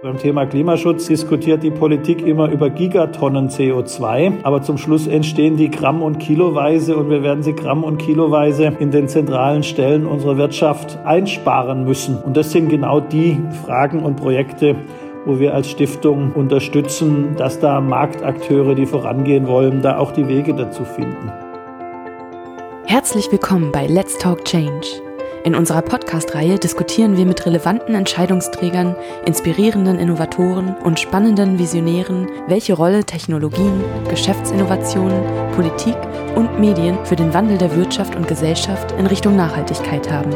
Beim Thema Klimaschutz diskutiert die Politik immer über Gigatonnen CO2, aber zum Schluss entstehen die Gramm- und Kiloweise und wir werden sie Gramm- und Kiloweise in den zentralen Stellen unserer Wirtschaft einsparen müssen. Und das sind genau die Fragen und Projekte, wo wir als Stiftung unterstützen, dass da Marktakteure, die vorangehen wollen, da auch die Wege dazu finden. Herzlich willkommen bei Let's Talk Change in unserer Podcast-Reihe diskutieren wir mit relevanten Entscheidungsträgern, inspirierenden Innovatoren und spannenden Visionären, welche Rolle Technologien, Geschäftsinnovationen, Politik und Medien für den Wandel der Wirtschaft und Gesellschaft in Richtung Nachhaltigkeit haben.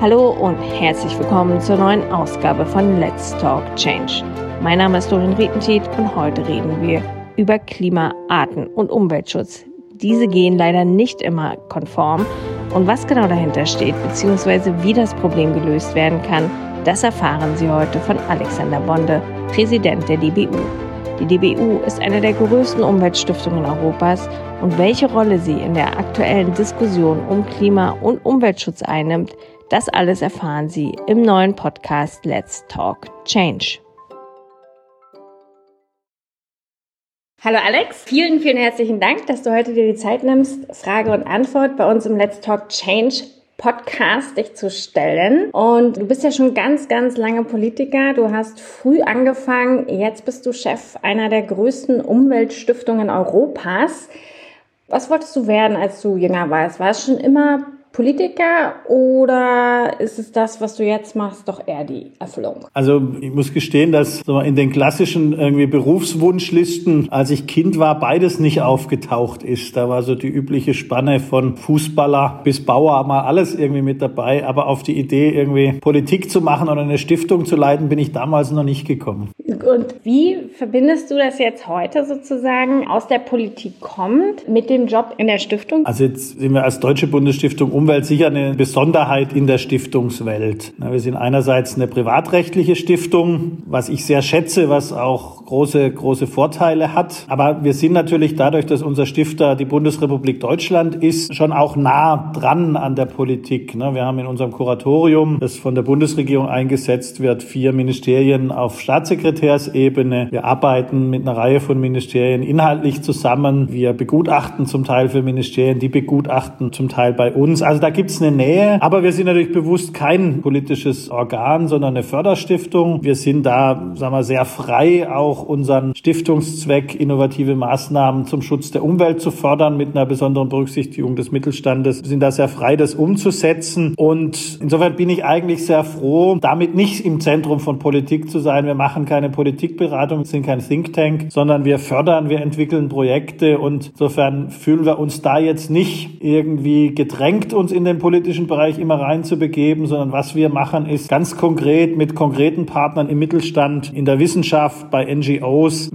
Hallo und herzlich willkommen zur neuen Ausgabe von Let's Talk Change. Mein Name ist Dorin Rietentiet und heute reden wir über Klima, Arten und Umweltschutz. Diese gehen leider nicht immer konform und was genau dahinter steht, beziehungsweise wie das Problem gelöst werden kann, das erfahren Sie heute von Alexander Bonde, Präsident der DBU. Die DBU ist eine der größten Umweltstiftungen Europas und welche Rolle sie in der aktuellen Diskussion um Klima- und Umweltschutz einnimmt, das alles erfahren Sie im neuen Podcast Let's Talk Change. Hallo Alex, vielen, vielen herzlichen Dank, dass du heute dir die Zeit nimmst, Frage und Antwort bei uns im Let's Talk Change Podcast dich zu stellen. Und du bist ja schon ganz, ganz lange Politiker. Du hast früh angefangen. Jetzt bist du Chef einer der größten Umweltstiftungen Europas. Was wolltest du werden, als du jünger warst? War es schon immer Politiker oder ist es das, was du jetzt machst, doch eher die Erfüllung? Also ich muss gestehen, dass in den klassischen irgendwie Berufswunschlisten, als ich Kind war, beides nicht aufgetaucht ist. Da war so die übliche Spanne von Fußballer bis Bauer mal alles irgendwie mit dabei. Aber auf die Idee, irgendwie Politik zu machen oder eine Stiftung zu leiten, bin ich damals noch nicht gekommen. Und wie verbindest du das jetzt heute sozusagen aus der Politik kommt mit dem Job in der Stiftung? Also jetzt sind wir als Deutsche Bundesstiftung um Umwelt sicher eine Besonderheit in der Stiftungswelt. Wir sind einerseits eine privatrechtliche Stiftung, was ich sehr schätze, was auch große, große Vorteile hat. Aber wir sind natürlich dadurch, dass unser Stifter die Bundesrepublik Deutschland ist, schon auch nah dran an der Politik. Wir haben in unserem Kuratorium, das von der Bundesregierung eingesetzt wird, vier Ministerien auf Staatssekretärsebene. Wir arbeiten mit einer Reihe von Ministerien inhaltlich zusammen. Wir begutachten zum Teil für Ministerien, die begutachten zum Teil bei uns. Also da gibt es eine Nähe, aber wir sind natürlich bewusst kein politisches Organ, sondern eine Förderstiftung. Wir sind da, sagen wir, sehr frei, auch unseren Stiftungszweck, innovative Maßnahmen zum Schutz der Umwelt zu fördern, mit einer besonderen Berücksichtigung des Mittelstandes. Sind da sehr frei, das umzusetzen. Und insofern bin ich eigentlich sehr froh, damit nicht im Zentrum von Politik zu sein. Wir machen keine Politikberatung, sind kein Think Tank, sondern wir fördern, wir entwickeln Projekte und insofern fühlen wir uns da jetzt nicht irgendwie gedrängt uns in den politischen Bereich immer reinzubegeben, sondern was wir machen, ist ganz konkret mit konkreten Partnern im Mittelstand, in der Wissenschaft, bei NGOs,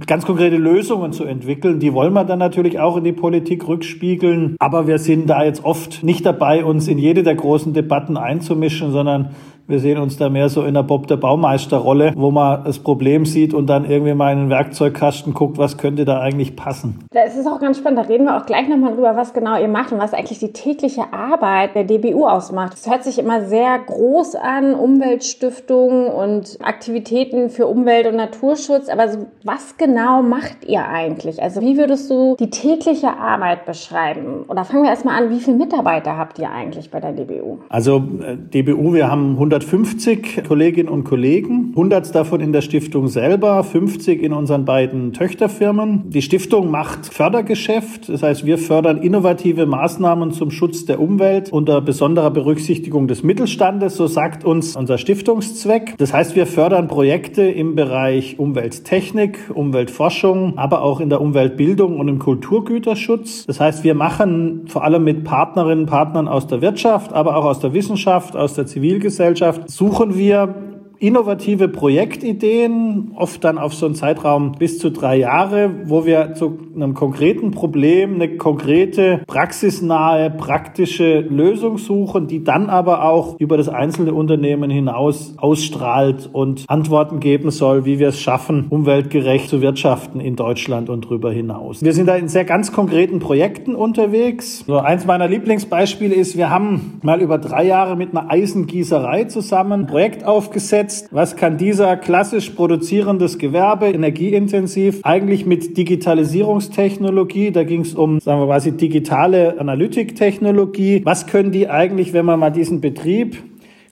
ganz konkrete Lösungen zu entwickeln. Die wollen wir dann natürlich auch in die Politik rückspiegeln. Aber wir sind da jetzt oft nicht dabei, uns in jede der großen Debatten einzumischen, sondern wir sehen uns da mehr so in der Bob der Baumeister-Rolle, wo man das Problem sieht und dann irgendwie mal in den Werkzeugkasten guckt, was könnte da eigentlich passen. Das ist auch ganz spannend. Da reden wir auch gleich nochmal drüber, was genau ihr macht und was eigentlich die tägliche Arbeit der DBU ausmacht. Es hört sich immer sehr groß an, Umweltstiftung und Aktivitäten für Umwelt- und Naturschutz. Aber was genau macht ihr eigentlich? Also wie würdest du die tägliche Arbeit beschreiben? Oder fangen wir erstmal an, wie viele Mitarbeiter habt ihr eigentlich bei der DBU? Also äh, DBU, wir haben 100 150 Kolleginnen und Kollegen, 100 davon in der Stiftung selber, 50 in unseren beiden Töchterfirmen. Die Stiftung macht Fördergeschäft, das heißt, wir fördern innovative Maßnahmen zum Schutz der Umwelt unter besonderer Berücksichtigung des Mittelstandes, so sagt uns unser Stiftungszweck. Das heißt, wir fördern Projekte im Bereich Umwelttechnik, Umweltforschung, aber auch in der Umweltbildung und im Kulturgüterschutz. Das heißt, wir machen vor allem mit Partnerinnen und Partnern aus der Wirtschaft, aber auch aus der Wissenschaft, aus der Zivilgesellschaft, Gesellschaft suchen wir innovative Projektideen, oft dann auf so einen Zeitraum bis zu drei Jahre, wo wir zu einem konkreten Problem eine konkrete, praxisnahe, praktische Lösung suchen, die dann aber auch über das einzelne Unternehmen hinaus ausstrahlt und Antworten geben soll, wie wir es schaffen, umweltgerecht zu wirtschaften in Deutschland und darüber hinaus. Wir sind da in sehr ganz konkreten Projekten unterwegs. So eins meiner Lieblingsbeispiele ist, wir haben mal über drei Jahre mit einer Eisengießerei zusammen ein Projekt aufgesetzt, einsetzt. Was kann dieser klassisch produzierendes Gewerbe, energieintensiv, eigentlich mit Digitalisierungstechnologie, da ging es um, sagen wir quasi digitale Analytiktechnologie, was können die eigentlich, wenn man mal diesen Betrieb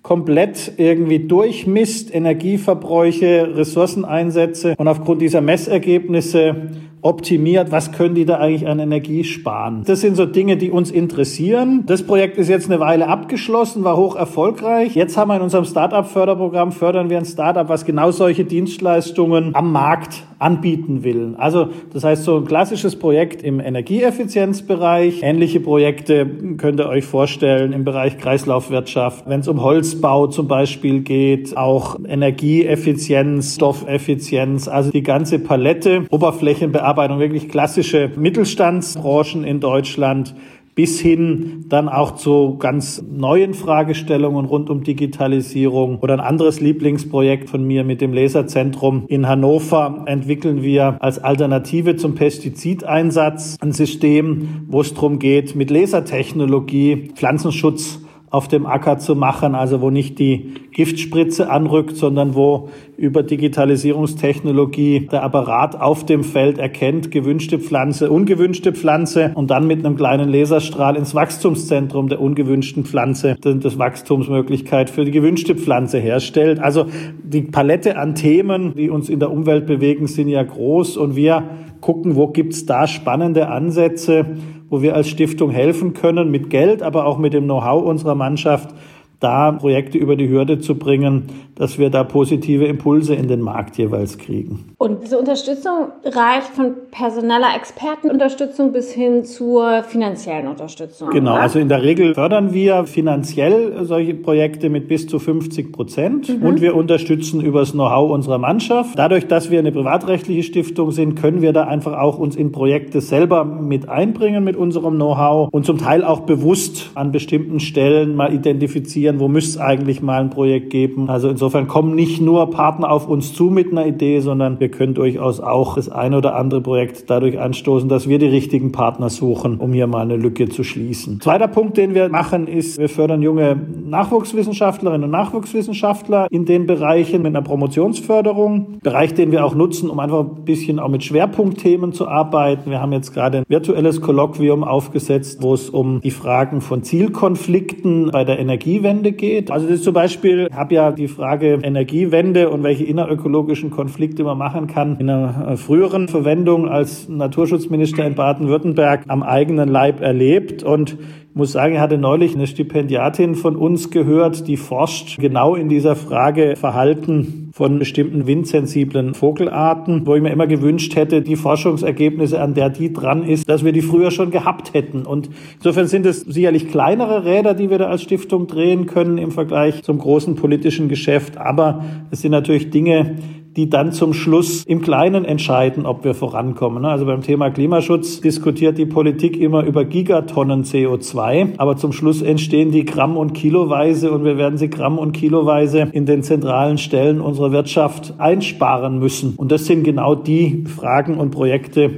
komplett irgendwie durchmisst, Energieverbräuche, Ressourceneinsätze und aufgrund dieser Messergebnisse optimiert, was können die da eigentlich an Energie sparen. Das sind so Dinge, die uns interessieren. Das Projekt ist jetzt eine Weile abgeschlossen, war hoch erfolgreich. Jetzt haben wir in unserem Startup-Förderprogramm, fördern wir ein Startup, was genau solche Dienstleistungen am Markt anbieten will. Also das heißt, so ein klassisches Projekt im Energieeffizienzbereich. Ähnliche Projekte könnt ihr euch vorstellen im Bereich Kreislaufwirtschaft, wenn es um Holzbau zum Beispiel geht, auch Energieeffizienz, Stoffeffizienz, also die ganze Palette, Oberflächenbearbeitung Bearbeitung, wirklich klassische Mittelstandsbranchen in Deutschland bis hin dann auch zu ganz neuen Fragestellungen rund um Digitalisierung. Oder ein anderes Lieblingsprojekt von mir mit dem Laserzentrum in Hannover entwickeln wir als Alternative zum Pestizideinsatz ein System, wo es darum geht, mit Lasertechnologie Pflanzenschutz auf dem Acker zu machen, also wo nicht die Giftspritze anrückt, sondern wo über Digitalisierungstechnologie der Apparat auf dem Feld erkennt, gewünschte Pflanze, ungewünschte Pflanze und dann mit einem kleinen Laserstrahl ins Wachstumszentrum der ungewünschten Pflanze das Wachstumsmöglichkeit für die gewünschte Pflanze herstellt. Also die Palette an Themen, die uns in der Umwelt bewegen, sind ja groß und wir gucken, wo gibt's da spannende Ansätze, wo wir als Stiftung helfen können, mit Geld, aber auch mit dem Know-how unserer Mannschaft, da Projekte über die Hürde zu bringen, dass wir da positive Impulse in den Markt jeweils kriegen. Und diese Unterstützung reicht von personeller Expertenunterstützung bis hin zur finanziellen Unterstützung. Genau, oder? also in der Regel fördern wir finanziell solche Projekte mit bis zu 50 Prozent mhm. und wir unterstützen über das Know-how unserer Mannschaft. Dadurch, dass wir eine privatrechtliche Stiftung sind, können wir da einfach auch uns in Projekte selber mit einbringen mit unserem Know-how und zum Teil auch bewusst an bestimmten Stellen mal identifizieren, wo müsste es eigentlich mal ein Projekt geben. Also insofern kommen nicht nur Partner auf uns zu mit einer Idee, sondern wir können durchaus auch das eine oder andere Projekt dadurch anstoßen, dass wir die richtigen Partner suchen, um hier mal eine Lücke zu schließen. Zweiter Punkt, den wir machen, ist, wir fördern junge Nachwuchswissenschaftlerinnen und Nachwuchswissenschaftler in den Bereichen mit einer Promotionsförderung. Bereich, den wir auch nutzen, um einfach ein bisschen auch mit Schwerpunktthemen zu arbeiten. Wir haben jetzt gerade ein virtuelles Kolloquium aufgesetzt, wo es um die Fragen von Zielkonflikten bei der Energiewende geht. Also das ist zum Beispiel, ich habe ja die Frage Energiewende und welche innerökologischen Konflikte man machen kann, in einer früheren Verwendung als Naturschutzminister in Baden-Württemberg am eigenen Leib erlebt und ich muss sagen, ich hatte neulich eine Stipendiatin von uns gehört, die forscht genau in dieser Frage Verhalten von bestimmten windsensiblen Vogelarten, wo ich mir immer gewünscht hätte, die Forschungsergebnisse, an der die dran ist, dass wir die früher schon gehabt hätten. Und insofern sind es sicherlich kleinere Räder, die wir da als Stiftung drehen können im Vergleich zum großen politischen Geschäft. Aber es sind natürlich Dinge, die dann zum Schluss im Kleinen entscheiden, ob wir vorankommen. Also beim Thema Klimaschutz diskutiert die Politik immer über Gigatonnen CO2, aber zum Schluss entstehen die Gramm- und Kiloweise und wir werden sie Gramm- und Kiloweise in den zentralen Stellen unserer Wirtschaft einsparen müssen. Und das sind genau die Fragen und Projekte,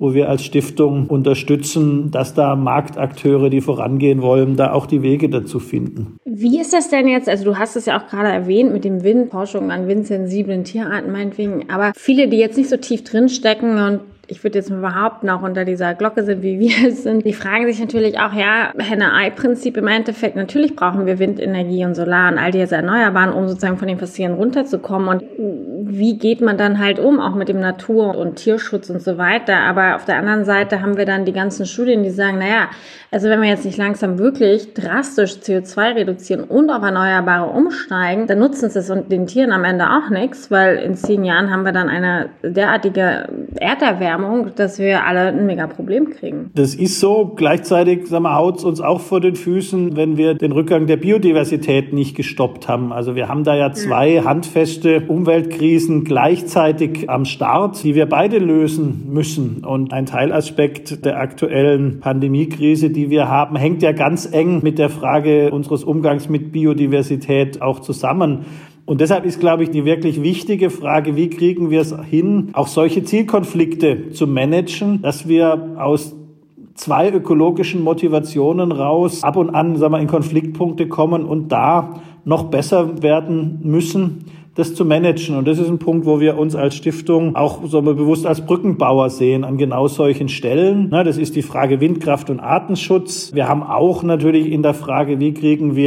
wo wir als Stiftung unterstützen, dass da Marktakteure, die vorangehen wollen, da auch die Wege dazu finden. Wie ist das denn jetzt? Also du hast es ja auch gerade erwähnt mit dem Wind, Forschung an windsensiblen Tierarten meinetwegen, aber viele, die jetzt nicht so tief drinstecken und ich würde jetzt mal behaupten, auch unter dieser Glocke sind, wie wir es sind, die fragen sich natürlich auch, ja, Henne-Ei-Prinzip im Endeffekt, natürlich brauchen wir Windenergie und Solar und all diese Erneuerbaren, um sozusagen von den Passieren runterzukommen. Und wie geht man dann halt um, auch mit dem Natur- und Tierschutz und so weiter. Aber auf der anderen Seite haben wir dann die ganzen Studien, die sagen, naja, also wenn wir jetzt nicht langsam wirklich drastisch CO2 reduzieren und auf Erneuerbare umsteigen, dann nutzen es den Tieren am Ende auch nichts, weil in zehn Jahren haben wir dann eine derartige Erderwärmung, Erderwärmung, dass wir alle ein mega Problem kriegen. Das ist so. Gleichzeitig sagen wir, haut es uns auch vor den Füßen, wenn wir den Rückgang der Biodiversität nicht gestoppt haben. Also wir haben da ja zwei handfeste Umweltkrisen gleichzeitig am Start, die wir beide lösen müssen. Und ein Teilaspekt der aktuellen Pandemiekrise, die wir haben, hängt ja ganz eng mit der Frage unseres Umgangs mit Biodiversität auch zusammen. Und deshalb ist, glaube ich, die wirklich wichtige Frage, wie kriegen wir es hin, auch solche Zielkonflikte zu managen, dass wir aus zwei ökologischen Motivationen raus ab und an sagen wir, in Konfliktpunkte kommen und da noch besser werden müssen. Das zu managen. Und das ist ein Punkt, wo wir uns als Stiftung auch so bewusst als Brückenbauer sehen an genau solchen Stellen. Das ist die Frage Windkraft und Artenschutz. Wir haben auch natürlich in der Frage, wie kriegen wir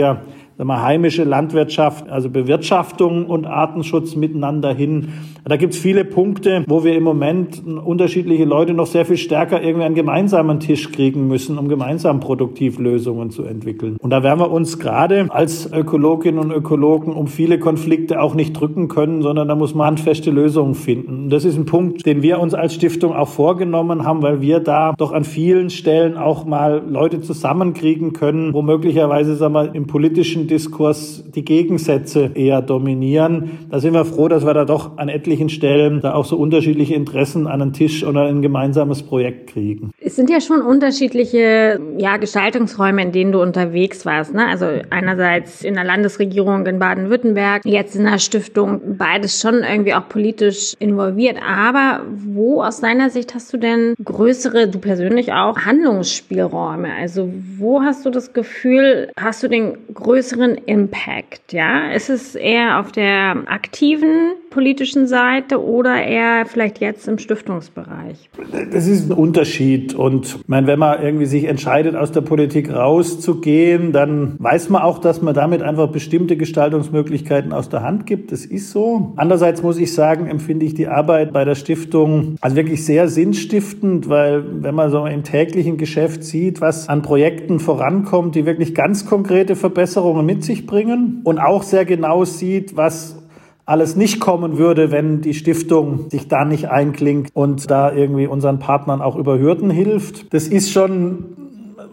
wir, heimische Landwirtschaft, also Bewirtschaftung und Artenschutz miteinander hin. Da gibt es viele Punkte, wo wir im Moment unterschiedliche Leute noch sehr viel stärker irgendwie einen gemeinsamen Tisch kriegen müssen, um gemeinsam produktiv Lösungen zu entwickeln. Und da werden wir uns gerade als Ökologinnen und Ökologen um viele Konflikte auch nicht drücken können, sondern da muss man handfeste Lösungen finden. Und das ist ein Punkt, den wir uns als Stiftung auch vorgenommen haben, weil wir da doch an vielen Stellen auch mal Leute zusammenkriegen können, wo möglicherweise sagen wir, im politischen Diskurs die Gegensätze eher dominieren. Da sind wir froh, dass wir da doch an etlichen unterschiedlichen Stellen da auch so unterschiedliche Interessen an einen Tisch oder ein gemeinsames Projekt kriegen. Es sind ja schon unterschiedliche ja, Gestaltungsräume, in denen du unterwegs warst. Ne? Also einerseits in der Landesregierung in Baden-Württemberg, jetzt in der Stiftung, beides schon irgendwie auch politisch involviert. Aber wo aus deiner Sicht hast du denn größere, du persönlich auch, Handlungsspielräume? Also wo hast du das Gefühl, hast du den größeren Impact? Ja, ist es eher auf der aktiven politischen Seite oder eher vielleicht jetzt im Stiftungsbereich? Das ist ein Unterschied. Und ich meine, wenn man irgendwie sich entscheidet, aus der Politik rauszugehen, dann weiß man auch, dass man damit einfach bestimmte Gestaltungsmöglichkeiten aus der Hand gibt. Das ist so. Andererseits muss ich sagen, empfinde ich die Arbeit bei der Stiftung als wirklich sehr sinnstiftend, weil wenn man so im täglichen Geschäft sieht, was an Projekten vorankommt, die wirklich ganz konkrete Verbesserungen mit sich bringen und auch sehr genau sieht, was alles nicht kommen würde, wenn die Stiftung sich da nicht einklingt und da irgendwie unseren Partnern auch über Hürden hilft. Das ist schon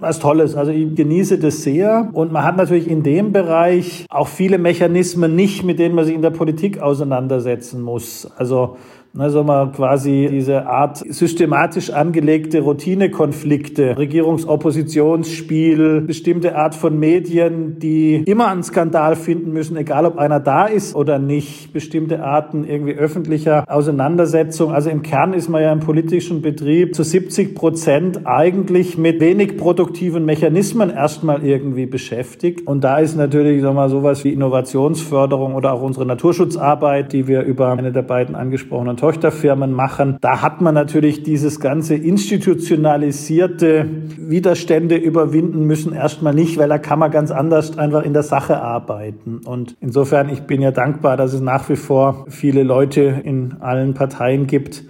was Tolles. Also ich genieße das sehr. Und man hat natürlich in dem Bereich auch viele Mechanismen nicht, mit denen man sich in der Politik auseinandersetzen muss. Also also mal quasi diese Art systematisch angelegte Routinekonflikte, Regierungsoppositionsspiel, bestimmte Art von Medien, die immer einen Skandal finden müssen, egal ob einer da ist oder nicht, bestimmte Arten irgendwie öffentlicher Auseinandersetzung. Also im Kern ist man ja im politischen Betrieb zu 70 Prozent eigentlich mit wenig produktiven Mechanismen erstmal irgendwie beschäftigt. Und da ist natürlich, sagen wir mal, sowas wie Innovationsförderung oder auch unsere Naturschutzarbeit, die wir über eine der beiden angesprochenen Tochterfirmen machen. Da hat man natürlich dieses ganze institutionalisierte Widerstände überwinden müssen erstmal nicht, weil da kann man ganz anders einfach in der Sache arbeiten. Und insofern, ich bin ja dankbar, dass es nach wie vor viele Leute in allen Parteien gibt,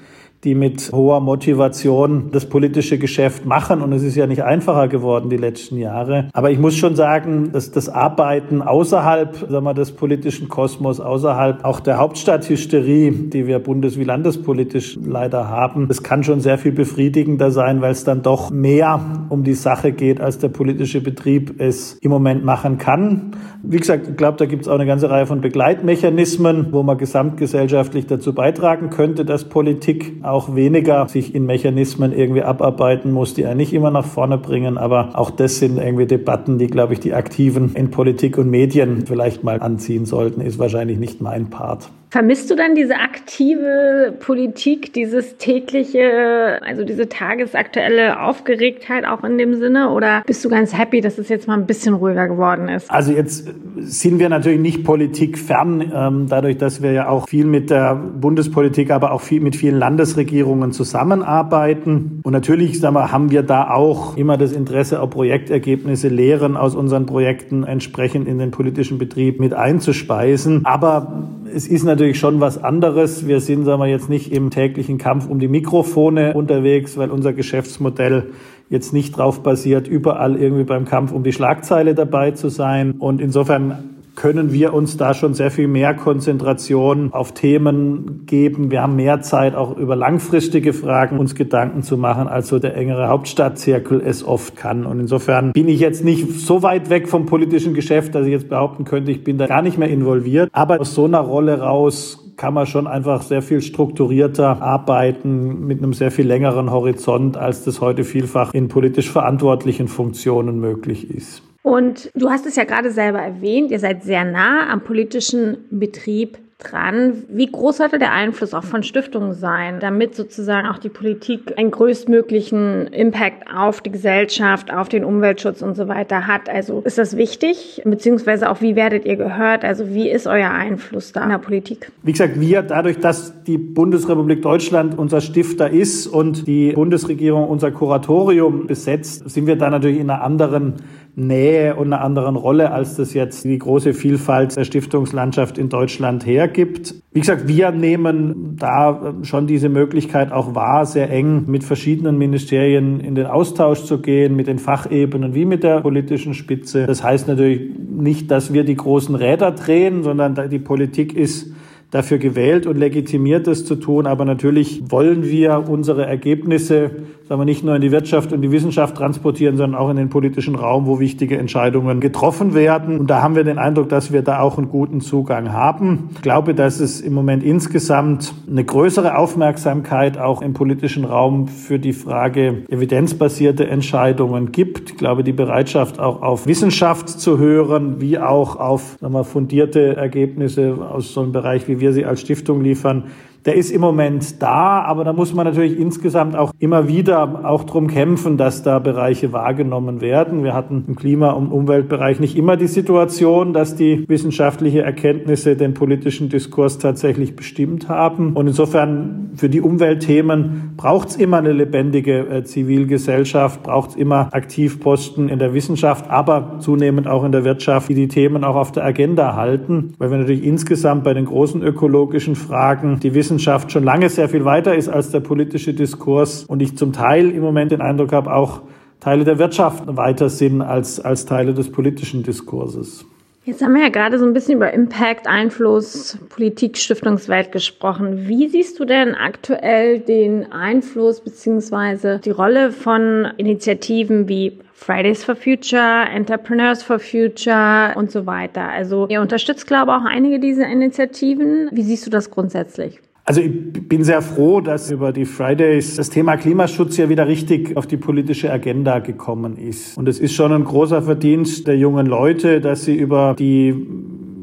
die mit hoher Motivation das politische Geschäft machen. Und es ist ja nicht einfacher geworden die letzten Jahre. Aber ich muss schon sagen, dass das Arbeiten außerhalb sagen wir, des politischen Kosmos, außerhalb auch der Hauptstadthysterie, die wir bundes- wie landespolitisch leider haben, das kann schon sehr viel befriedigender sein, weil es dann doch mehr um die Sache geht, als der politische Betrieb es im Moment machen kann. Wie gesagt, ich glaube, da gibt es auch eine ganze Reihe von Begleitmechanismen, wo man gesamtgesellschaftlich dazu beitragen könnte, dass Politik auch weniger sich in Mechanismen irgendwie abarbeiten muss, die einen nicht immer nach vorne bringen. Aber auch das sind irgendwie Debatten, die, glaube ich, die Aktiven in Politik und Medien vielleicht mal anziehen sollten, ist wahrscheinlich nicht mein Part. Vermisst du dann diese aktive Politik, dieses tägliche, also diese tagesaktuelle Aufgeregtheit auch in dem Sinne? Oder bist du ganz happy, dass es jetzt mal ein bisschen ruhiger geworden ist? Also jetzt sind wir natürlich nicht politikfern, ähm, dadurch, dass wir ja auch viel mit der Bundespolitik, aber auch viel mit vielen Landesregierungen zusammenarbeiten. Und natürlich sagen wir, haben wir da auch immer das Interesse, auch Projektergebnisse, Lehren aus unseren Projekten entsprechend in den politischen Betrieb mit einzuspeisen. Aber es ist natürlich schon was anderes. Wir sind, sagen wir jetzt nicht im täglichen Kampf um die Mikrofone unterwegs, weil unser Geschäftsmodell jetzt nicht drauf basiert, überall irgendwie beim Kampf um die Schlagzeile dabei zu sein. Und insofern können wir uns da schon sehr viel mehr Konzentration auf Themen geben. Wir haben mehr Zeit, auch über langfristige Fragen uns Gedanken zu machen, als so der engere Hauptstadtzirkel es oft kann. Und insofern bin ich jetzt nicht so weit weg vom politischen Geschäft, dass ich jetzt behaupten könnte, ich bin da gar nicht mehr involviert. Aber aus so einer Rolle raus kann man schon einfach sehr viel strukturierter arbeiten mit einem sehr viel längeren Horizont, als das heute vielfach in politisch verantwortlichen Funktionen möglich ist. Und du hast es ja gerade selber erwähnt, ihr seid sehr nah am politischen Betrieb dran. Wie groß sollte der Einfluss auch von Stiftungen sein, damit sozusagen auch die Politik einen größtmöglichen Impact auf die Gesellschaft, auf den Umweltschutz und so weiter hat? Also ist das wichtig? Beziehungsweise auch wie werdet ihr gehört? Also wie ist euer Einfluss da in der Politik? Wie gesagt, wir dadurch, dass die Bundesrepublik Deutschland unser Stifter ist und die Bundesregierung unser Kuratorium besetzt, sind wir da natürlich in einer anderen Nähe und einer anderen Rolle, als das jetzt die große Vielfalt der Stiftungslandschaft in Deutschland hergibt. Wie gesagt, wir nehmen da schon diese Möglichkeit auch wahr, sehr eng mit verschiedenen Ministerien in den Austausch zu gehen, mit den Fachebenen wie mit der politischen Spitze. Das heißt natürlich nicht, dass wir die großen Räder drehen, sondern die Politik ist dafür gewählt und legitimiert, das zu tun. Aber natürlich wollen wir unsere Ergebnisse, sagen wir, nicht nur in die Wirtschaft und die Wissenschaft transportieren, sondern auch in den politischen Raum, wo wichtige Entscheidungen getroffen werden. Und da haben wir den Eindruck, dass wir da auch einen guten Zugang haben. Ich glaube, dass es im Moment insgesamt eine größere Aufmerksamkeit auch im politischen Raum für die Frage evidenzbasierte Entscheidungen gibt. Ich glaube, die Bereitschaft auch auf Wissenschaft zu hören, wie auch auf sagen wir, fundierte Ergebnisse aus so einem Bereich wie wir sie als Stiftung liefern, der ist im Moment da, aber da muss man natürlich insgesamt auch immer wieder auch drum kämpfen, dass da Bereiche wahrgenommen werden. Wir hatten im Klima- und Umweltbereich nicht immer die Situation, dass die wissenschaftliche Erkenntnisse den politischen Diskurs tatsächlich bestimmt haben. Und insofern für die Umweltthemen braucht es immer eine lebendige äh, Zivilgesellschaft, braucht es immer Aktivposten in der Wissenschaft, aber zunehmend auch in der Wirtschaft, die die Themen auch auf der Agenda halten, weil wir natürlich insgesamt bei den großen ökologischen Fragen die Wissenschaft Wissenschaft schon lange sehr viel weiter ist als der politische Diskurs und ich zum Teil im Moment den Eindruck habe, auch Teile der Wirtschaft weiter sind als, als Teile des politischen Diskurses. Jetzt haben wir ja gerade so ein bisschen über Impact, Einfluss, Politik, Stiftungswelt gesprochen. Wie siehst du denn aktuell den Einfluss beziehungsweise die Rolle von Initiativen wie Fridays for Future, Entrepreneurs for Future und so weiter? Also ihr unterstützt, glaube ich, auch einige dieser Initiativen. Wie siehst du das grundsätzlich? Also ich bin sehr froh, dass über die Fridays das Thema Klimaschutz ja wieder richtig auf die politische Agenda gekommen ist. Und es ist schon ein großer Verdienst der jungen Leute, dass sie über die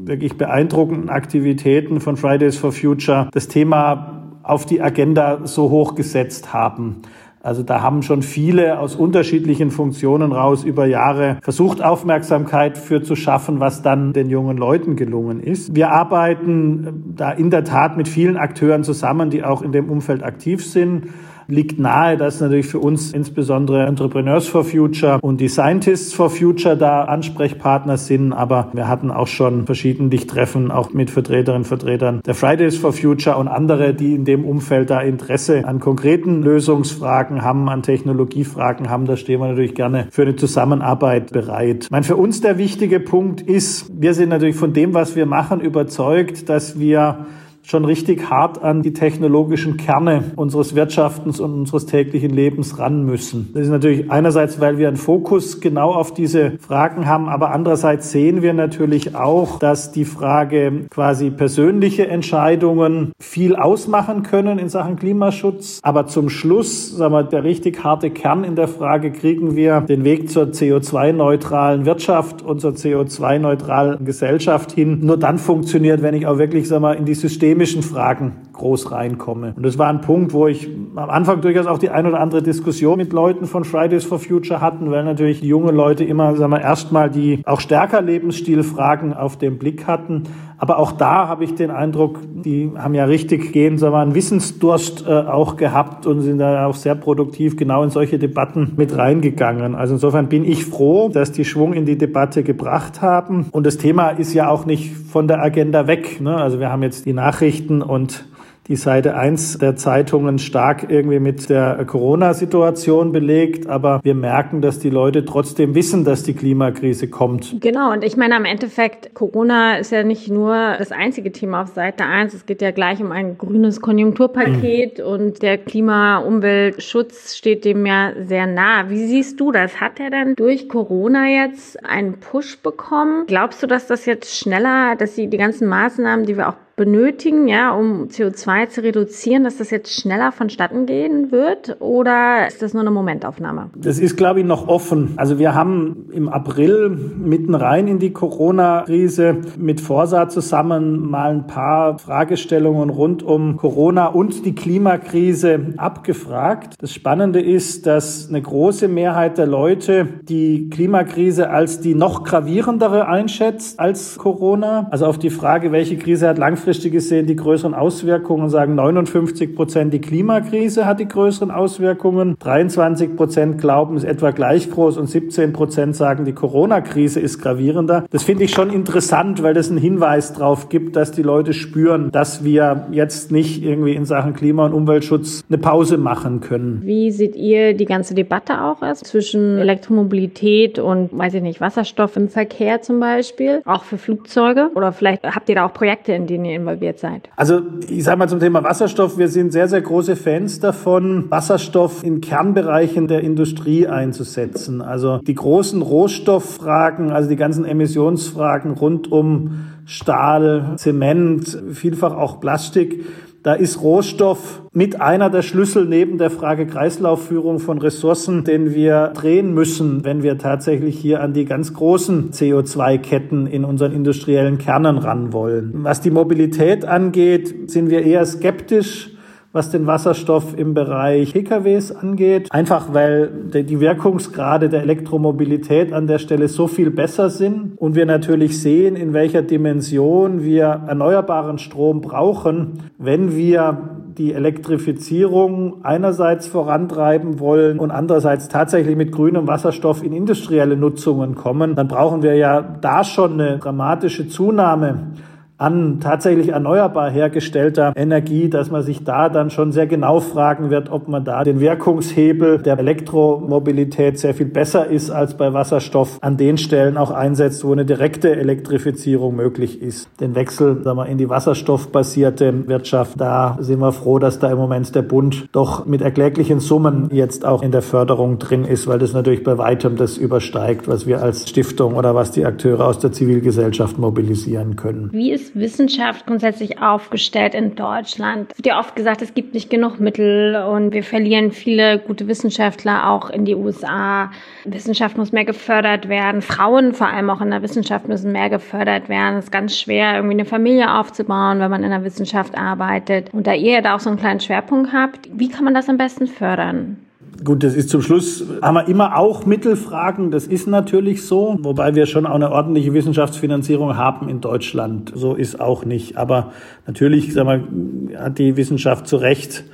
wirklich beeindruckenden Aktivitäten von Fridays for Future das Thema auf die Agenda so hoch gesetzt haben. Also da haben schon viele aus unterschiedlichen Funktionen raus über Jahre versucht, Aufmerksamkeit für zu schaffen, was dann den jungen Leuten gelungen ist. Wir arbeiten da in der Tat mit vielen Akteuren zusammen, die auch in dem Umfeld aktiv sind liegt nahe, dass natürlich für uns insbesondere Entrepreneurs for Future und die Scientists for Future da Ansprechpartner sind. Aber wir hatten auch schon verschiedentlich Treffen, auch mit Vertreterinnen und Vertretern der Fridays for Future und andere, die in dem Umfeld da Interesse an konkreten Lösungsfragen haben, an Technologiefragen haben. Da stehen wir natürlich gerne für eine Zusammenarbeit bereit. Ich meine, für uns der wichtige Punkt ist, wir sind natürlich von dem, was wir machen, überzeugt, dass wir schon richtig hart an die technologischen Kerne unseres Wirtschaftens und unseres täglichen Lebens ran müssen. Das ist natürlich einerseits, weil wir einen Fokus genau auf diese Fragen haben, aber andererseits sehen wir natürlich auch, dass die Frage quasi persönliche Entscheidungen viel ausmachen können in Sachen Klimaschutz. Aber zum Schluss, sagen wir, der richtig harte Kern in der Frage, kriegen wir den Weg zur CO2-neutralen Wirtschaft und zur CO2-neutralen Gesellschaft hin. Nur dann funktioniert, wenn ich auch wirklich, sagen wir, in die Systeme systemischen Fragen groß reinkomme. Und das war ein Punkt, wo ich am Anfang durchaus auch die ein oder andere Diskussion mit Leuten von Fridays for Future hatten, weil natürlich junge Leute immer, sagen wir, erstmal die auch stärker Lebensstilfragen auf dem Blick hatten. Aber auch da habe ich den Eindruck, die haben ja richtig gehen, sagen einen Wissensdurst äh, auch gehabt und sind da auch sehr produktiv genau in solche Debatten mit reingegangen. Also insofern bin ich froh, dass die Schwung in die Debatte gebracht haben. Und das Thema ist ja auch nicht von der Agenda weg. Ne? Also wir haben jetzt die Nachrichten und die Seite 1 der Zeitungen stark irgendwie mit der Corona-Situation belegt, aber wir merken, dass die Leute trotzdem wissen, dass die Klimakrise kommt. Genau, und ich meine, am Endeffekt, Corona ist ja nicht nur das einzige Thema auf Seite 1, es geht ja gleich um ein grünes Konjunkturpaket mhm. und der Klima-Umweltschutz steht dem ja sehr nah. Wie siehst du das? Hat er dann durch Corona jetzt einen Push bekommen? Glaubst du, dass das jetzt schneller, dass die, die ganzen Maßnahmen, die wir auch benötigen, ja, um CO2 zu reduzieren, dass das jetzt schneller vonstatten gehen wird? Oder ist das nur eine Momentaufnahme? Das ist, glaube ich, noch offen. Also wir haben im April mitten rein in die Corona-Krise mit Forsa zusammen mal ein paar Fragestellungen rund um Corona und die Klimakrise abgefragt. Das Spannende ist, dass eine große Mehrheit der Leute die Klimakrise als die noch gravierendere einschätzt als Corona. Also auf die Frage, welche Krise hat langfristig langfristig gesehen die größeren Auswirkungen, sagen 59 Prozent, die Klimakrise hat die größeren Auswirkungen, 23 Prozent glauben, es ist etwa gleich groß und 17 Prozent sagen, die Corona-Krise ist gravierender. Das finde ich schon interessant, weil das einen Hinweis darauf gibt, dass die Leute spüren, dass wir jetzt nicht irgendwie in Sachen Klima- und Umweltschutz eine Pause machen können. Wie seht ihr die ganze Debatte auch erst zwischen Elektromobilität und, weiß ich nicht, Wasserstoff im Verkehr zum Beispiel, auch für Flugzeuge? Oder vielleicht habt ihr da auch Projekte, in denen ihr involviert seid? Also ich sage mal zum Thema Wasserstoff, wir sind sehr, sehr große Fans davon, Wasserstoff in Kernbereichen der Industrie einzusetzen. Also die großen Rohstofffragen, also die ganzen Emissionsfragen rund um Stahl, Zement, vielfach auch Plastik, da ist Rohstoff mit einer der Schlüssel neben der Frage Kreislaufführung von Ressourcen, den wir drehen müssen, wenn wir tatsächlich hier an die ganz großen CO2-Ketten in unseren industriellen Kernen ran wollen. Was die Mobilität angeht, sind wir eher skeptisch was den Wasserstoff im Bereich PKWs angeht. Einfach weil die Wirkungsgrade der Elektromobilität an der Stelle so viel besser sind und wir natürlich sehen, in welcher Dimension wir erneuerbaren Strom brauchen, wenn wir die Elektrifizierung einerseits vorantreiben wollen und andererseits tatsächlich mit grünem Wasserstoff in industrielle Nutzungen kommen, dann brauchen wir ja da schon eine dramatische Zunahme an tatsächlich erneuerbar hergestellter Energie, dass man sich da dann schon sehr genau fragen wird, ob man da den Wirkungshebel der Elektromobilität sehr viel besser ist als bei Wasserstoff an den Stellen auch einsetzt, wo eine direkte Elektrifizierung möglich ist. Den Wechsel sagen wir, in die wasserstoffbasierte Wirtschaft, da sind wir froh, dass da im Moment der Bund doch mit erkläglichen Summen jetzt auch in der Förderung drin ist, weil das natürlich bei weitem das übersteigt, was wir als Stiftung oder was die Akteure aus der Zivilgesellschaft mobilisieren können. Wie ist Wissenschaft grundsätzlich aufgestellt in Deutschland? Es wird ja oft gesagt, es gibt nicht genug Mittel und wir verlieren viele gute Wissenschaftler auch in die USA. Wissenschaft muss mehr gefördert werden. Frauen vor allem auch in der Wissenschaft müssen mehr gefördert werden. Es ist ganz schwer, irgendwie eine Familie aufzubauen, wenn man in der Wissenschaft arbeitet. Und da ihr da auch so einen kleinen Schwerpunkt habt, wie kann man das am besten fördern? Gut, das ist zum Schluss, haben wir immer auch Mittelfragen. Das ist natürlich so, wobei wir schon auch eine ordentliche Wissenschaftsfinanzierung haben in Deutschland. So ist auch nicht. Aber natürlich, sagen wir, hat die Wissenschaft zu Recht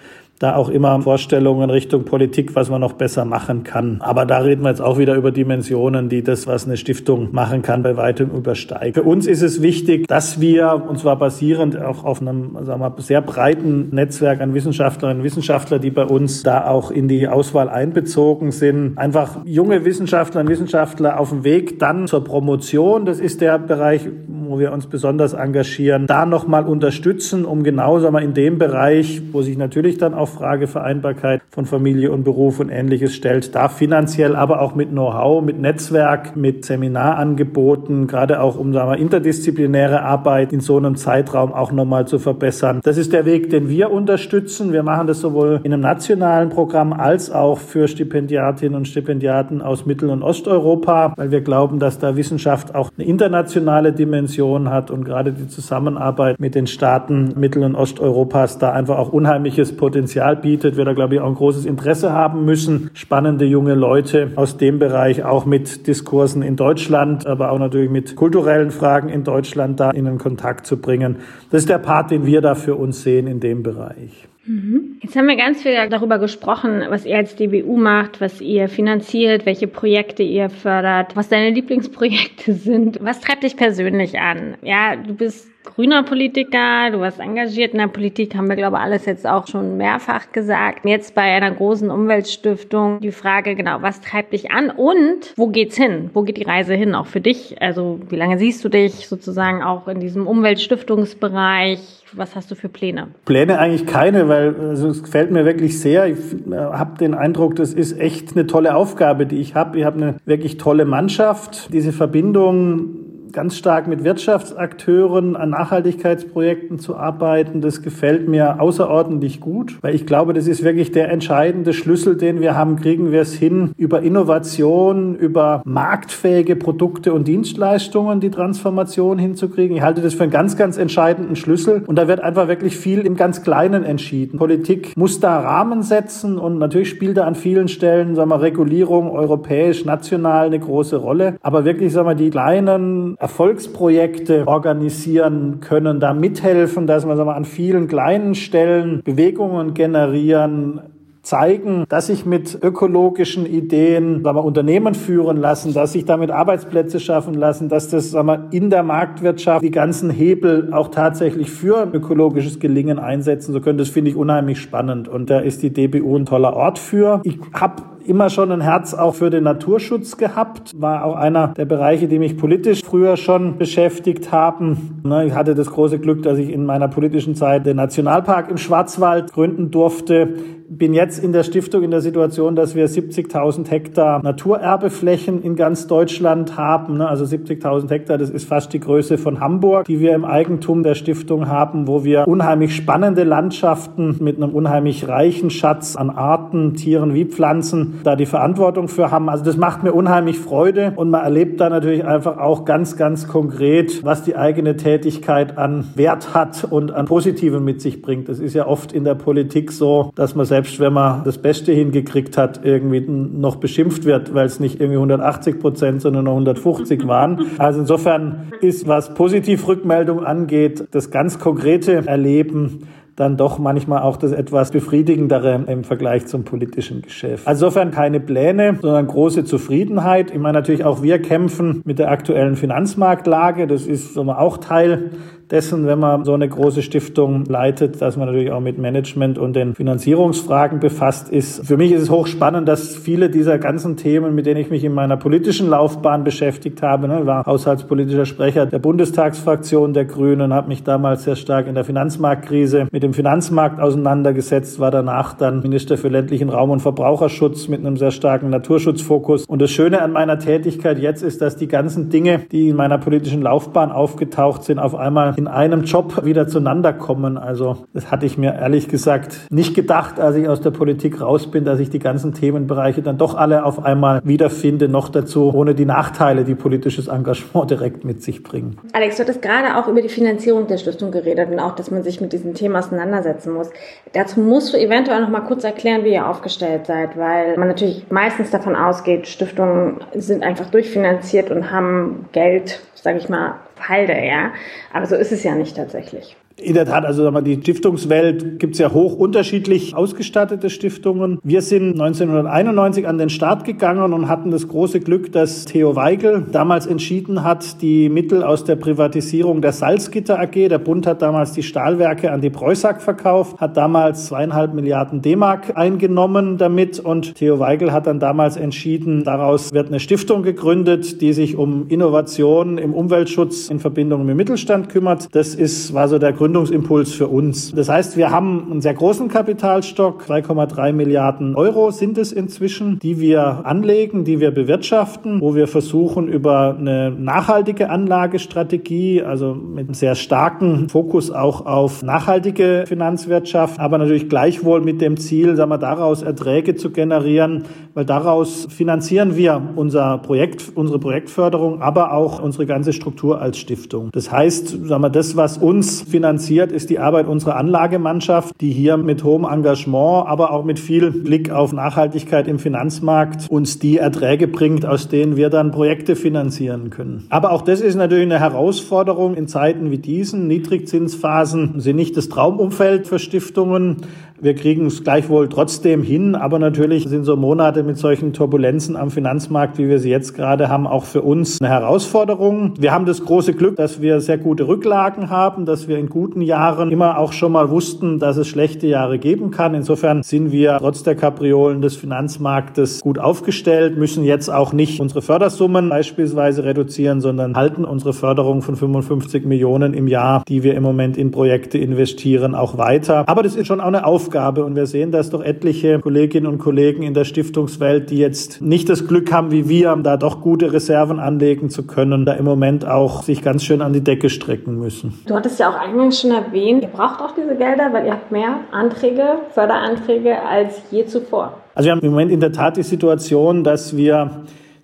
da auch immer Vorstellungen Richtung Politik, was man noch besser machen kann. Aber da reden wir jetzt auch wieder über Dimensionen, die das, was eine Stiftung machen kann, bei weitem übersteigen. Für uns ist es wichtig, dass wir, und zwar basierend auch auf einem sagen wir, sehr breiten Netzwerk an Wissenschaftlerinnen und Wissenschaftlern, die bei uns da auch in die Auswahl einbezogen sind, einfach junge Wissenschaftlerinnen und Wissenschaftler auf dem Weg dann zur Promotion, das ist der Bereich, wo wir uns besonders engagieren, da nochmal unterstützen, um genau sagen wir, in dem Bereich, wo sich natürlich dann auch auch Frage Vereinbarkeit von Familie und Beruf und ähnliches stellt, da finanziell, aber auch mit Know-how, mit Netzwerk, mit Seminarangeboten, gerade auch um sagen wir, interdisziplinäre Arbeit in so einem Zeitraum auch nochmal zu verbessern. Das ist der Weg, den wir unterstützen. Wir machen das sowohl in einem nationalen Programm als auch für Stipendiatinnen und Stipendiaten aus Mittel- und Osteuropa, weil wir glauben, dass da Wissenschaft auch eine internationale Dimension hat und gerade die Zusammenarbeit mit den Staaten Mittel- und Osteuropas da einfach auch unheimliches Potenzial Potenzial bietet, wir da, glaube ich, auch ein großes Interesse haben müssen, spannende junge Leute aus dem Bereich auch mit Diskursen in Deutschland, aber auch natürlich mit kulturellen Fragen in Deutschland da in den Kontakt zu bringen. Das ist der Part, den wir da für uns sehen in dem Bereich. Mhm. Jetzt haben wir ganz viel darüber gesprochen, was ihr als DBU macht, was ihr finanziert, welche Projekte ihr fördert, was deine Lieblingsprojekte sind. Was treibt dich persönlich an? Ja, du bist grüner Politiker, du warst engagiert in der Politik, haben wir, glaube ich, alles jetzt auch schon mehrfach gesagt. Jetzt bei einer großen Umweltstiftung die Frage, genau, was treibt dich an und wo geht's hin? Wo geht die Reise hin, auch für dich? Also, wie lange siehst du dich sozusagen auch in diesem Umweltstiftungsbereich? Was hast du für Pläne? Pläne eigentlich keine, weil also, es gefällt mir wirklich sehr. Ich äh, habe den Eindruck, das ist echt eine tolle Aufgabe, die ich habe. Ich habe eine wirklich tolle Mannschaft. Diese Verbindung ganz stark mit Wirtschaftsakteuren an Nachhaltigkeitsprojekten zu arbeiten. Das gefällt mir außerordentlich gut, weil ich glaube, das ist wirklich der entscheidende Schlüssel, den wir haben. Kriegen wir es hin, über Innovation, über marktfähige Produkte und Dienstleistungen die Transformation hinzukriegen. Ich halte das für einen ganz, ganz entscheidenden Schlüssel. Und da wird einfach wirklich viel im ganz Kleinen entschieden. Politik muss da Rahmen setzen und natürlich spielt da an vielen Stellen, sagen wir, Regulierung europäisch, national eine große Rolle. Aber wirklich, sagen wir, die kleinen Erfolgsprojekte organisieren können, da mithelfen, dass wir, an vielen kleinen Stellen Bewegungen generieren, zeigen, dass sich mit ökologischen Ideen sagen wir, Unternehmen führen lassen, dass sich damit Arbeitsplätze schaffen lassen, dass das sagen wir, in der Marktwirtschaft die ganzen Hebel auch tatsächlich für ökologisches Gelingen einsetzen so können. Das finde ich unheimlich spannend und da ist die DBU ein toller Ort für. Ich habe immer schon ein Herz auch für den Naturschutz gehabt, war auch einer der Bereiche, die mich politisch früher schon beschäftigt haben. Ne, ich hatte das große Glück, dass ich in meiner politischen Zeit den Nationalpark im Schwarzwald gründen durfte. Bin jetzt in der Stiftung in der Situation, dass wir 70.000 Hektar Naturerbeflächen in ganz Deutschland haben. Ne, also 70.000 Hektar, das ist fast die Größe von Hamburg, die wir im Eigentum der Stiftung haben, wo wir unheimlich spannende Landschaften mit einem unheimlich reichen Schatz an Arten, Tieren wie Pflanzen da die Verantwortung für haben. Also das macht mir unheimlich Freude und man erlebt da natürlich einfach auch ganz, ganz konkret, was die eigene Tätigkeit an Wert hat und an Positiven mit sich bringt. Das ist ja oft in der Politik so, dass man selbst, wenn man das Beste hingekriegt hat, irgendwie noch beschimpft wird, weil es nicht irgendwie 180 Prozent, sondern nur 150 waren. Also insofern ist, was Positiv-Rückmeldung angeht, das ganz konkrete Erleben dann doch manchmal auch das etwas befriedigendere im Vergleich zum politischen Geschäft. Also insofern keine Pläne, sondern große Zufriedenheit. Ich meine natürlich auch wir kämpfen mit der aktuellen Finanzmarktlage. Das ist auch Teil dessen, wenn man so eine große Stiftung leitet, dass man natürlich auch mit Management und den Finanzierungsfragen befasst ist. Für mich ist es hochspannend, dass viele dieser ganzen Themen, mit denen ich mich in meiner politischen Laufbahn beschäftigt habe, ne, war haushaltspolitischer Sprecher der Bundestagsfraktion der Grünen, habe mich damals sehr stark in der Finanzmarktkrise mit dem Finanzmarkt auseinandergesetzt, war danach dann Minister für ländlichen Raum und Verbraucherschutz mit einem sehr starken Naturschutzfokus. Und das Schöne an meiner Tätigkeit jetzt ist, dass die ganzen Dinge, die in meiner politischen Laufbahn aufgetaucht sind, auf einmal in einem Job wieder zueinander kommen. Also das hatte ich mir ehrlich gesagt nicht gedacht, als ich aus der Politik raus bin, dass ich die ganzen Themenbereiche dann doch alle auf einmal wiederfinde, noch dazu ohne die Nachteile, die politisches Engagement direkt mit sich bringen. Alex, du hattest gerade auch über die Finanzierung der Stiftung geredet und auch, dass man sich mit diesem Thema auseinandersetzen muss. Dazu musst du eventuell noch mal kurz erklären, wie ihr aufgestellt seid, weil man natürlich meistens davon ausgeht, Stiftungen sind einfach durchfinanziert und haben Geld, sage ich mal, Halde, ja. Aber so ist es ja nicht tatsächlich. In der Tat, also die Stiftungswelt gibt es ja hoch unterschiedlich ausgestattete Stiftungen. Wir sind 1991 an den Start gegangen und hatten das große Glück, dass Theo Weigel damals entschieden hat, die Mittel aus der Privatisierung der Salzgitter AG, der Bund hat damals die Stahlwerke an die Preußack verkauft, hat damals zweieinhalb Milliarden D-Mark eingenommen damit und Theo Weigel hat dann damals entschieden, daraus wird eine Stiftung gegründet, die sich um Innovation im Umweltschutz in Verbindung mit Mittelstand kümmert. Das ist, war so der Gründungsimpuls für uns. Das heißt, wir haben einen sehr großen Kapitalstock, 2,3 Milliarden Euro sind es inzwischen, die wir anlegen, die wir bewirtschaften, wo wir versuchen über eine nachhaltige Anlagestrategie, also mit einem sehr starken Fokus auch auf nachhaltige Finanzwirtschaft, aber natürlich gleichwohl mit dem Ziel, sagen wir, daraus Erträge zu generieren, weil daraus finanzieren wir unser Projekt, unsere Projektförderung, aber auch unsere ganze Struktur als Stiftung. Das heißt, sagen wir, das, was uns finanziert, finanziert, ist die Arbeit unserer Anlagemannschaft, die hier mit hohem Engagement, aber auch mit viel Blick auf Nachhaltigkeit im Finanzmarkt uns die Erträge bringt, aus denen wir dann Projekte finanzieren können. Aber auch das ist natürlich eine Herausforderung in Zeiten wie diesen. Niedrigzinsphasen sind nicht das Traumumfeld für Stiftungen. Wir kriegen es gleichwohl trotzdem hin, aber natürlich sind so Monate mit solchen Turbulenzen am Finanzmarkt, wie wir sie jetzt gerade haben, auch für uns eine Herausforderung. Wir haben das große Glück, dass wir sehr gute Rücklagen haben, dass wir in guten Jahren immer auch schon mal wussten, dass es schlechte Jahre geben kann. Insofern sind wir trotz der Kapriolen des Finanzmarktes gut aufgestellt, müssen jetzt auch nicht unsere Fördersummen beispielsweise reduzieren, sondern halten unsere Förderung von 55 Millionen im Jahr, die wir im Moment in Projekte investieren, auch weiter. Aber das ist schon auch eine Aufgabe und wir sehen, dass doch etliche Kolleginnen und Kollegen in der Stiftungswelt, die jetzt nicht das Glück haben wie wir, da doch gute Reserven anlegen zu können, da im Moment auch sich ganz schön an die Decke strecken müssen. Du hattest ja auch eingangs schon erwähnt, ihr braucht auch diese Gelder, weil ihr habt mehr Anträge, Förderanträge als je zuvor. Also wir haben im Moment in der Tat die Situation, dass wir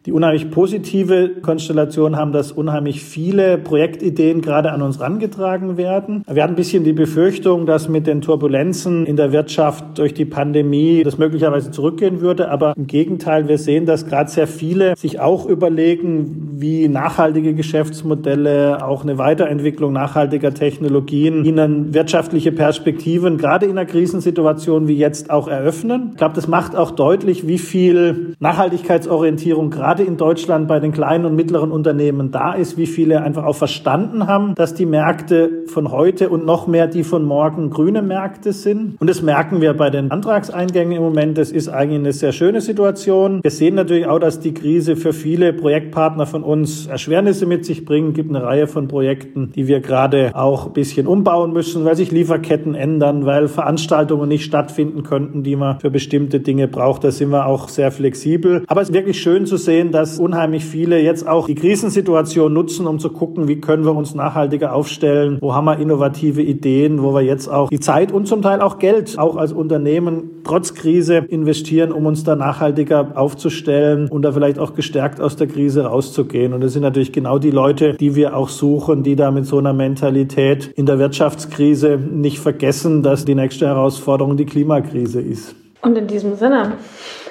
die unheimlich positive Konstellation haben, dass unheimlich viele Projektideen gerade an uns rangetragen werden. Wir hatten ein bisschen die Befürchtung, dass mit den Turbulenzen in der Wirtschaft durch die Pandemie das möglicherweise zurückgehen würde. Aber im Gegenteil, wir sehen, dass gerade sehr viele sich auch überlegen, wie nachhaltige Geschäftsmodelle, auch eine Weiterentwicklung nachhaltiger Technologien ihnen wirtschaftliche Perspektiven gerade in einer Krisensituation wie jetzt auch eröffnen. Ich glaube, das macht auch deutlich, wie viel Nachhaltigkeitsorientierung gerade gerade in Deutschland bei den kleinen und mittleren Unternehmen da ist, wie viele einfach auch verstanden haben, dass die Märkte von heute und noch mehr die von morgen grüne Märkte sind. Und das merken wir bei den Antragseingängen im Moment. Das ist eigentlich eine sehr schöne Situation. Wir sehen natürlich auch, dass die Krise für viele Projektpartner von uns Erschwernisse mit sich bringt. Es gibt eine Reihe von Projekten, die wir gerade auch ein bisschen umbauen müssen, weil sich Lieferketten ändern, weil Veranstaltungen nicht stattfinden könnten, die man für bestimmte Dinge braucht. Da sind wir auch sehr flexibel. Aber es ist wirklich schön zu sehen, sehen, dass unheimlich viele jetzt auch die Krisensituation nutzen, um zu gucken, wie können wir uns nachhaltiger aufstellen, wo haben wir innovative Ideen, wo wir jetzt auch die Zeit und zum Teil auch Geld auch als Unternehmen trotz Krise investieren, um uns da nachhaltiger aufzustellen und da vielleicht auch gestärkt aus der Krise rauszugehen. Und das sind natürlich genau die Leute, die wir auch suchen, die da mit so einer Mentalität in der Wirtschaftskrise nicht vergessen, dass die nächste Herausforderung die Klimakrise ist. Und in diesem Sinne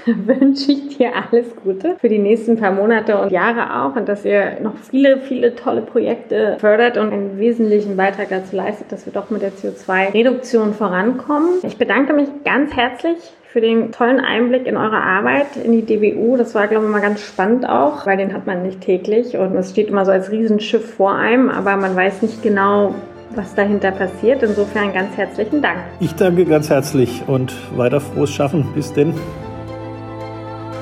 wünsche ich dir alles Gute für die nächsten paar Monate und Jahre auch und dass ihr noch viele, viele tolle Projekte fördert und einen wesentlichen Beitrag dazu leistet, dass wir doch mit der CO2-Reduktion vorankommen. Ich bedanke mich ganz herzlich für den tollen Einblick in eure Arbeit in die DBU. Das war, glaube ich, mal ganz spannend auch, weil den hat man nicht täglich und es steht immer so als Riesenschiff vor einem, aber man weiß nicht genau, was dahinter passiert. Insofern ganz herzlichen Dank. Ich danke ganz herzlich und weiter frohes Schaffen. Bis denn.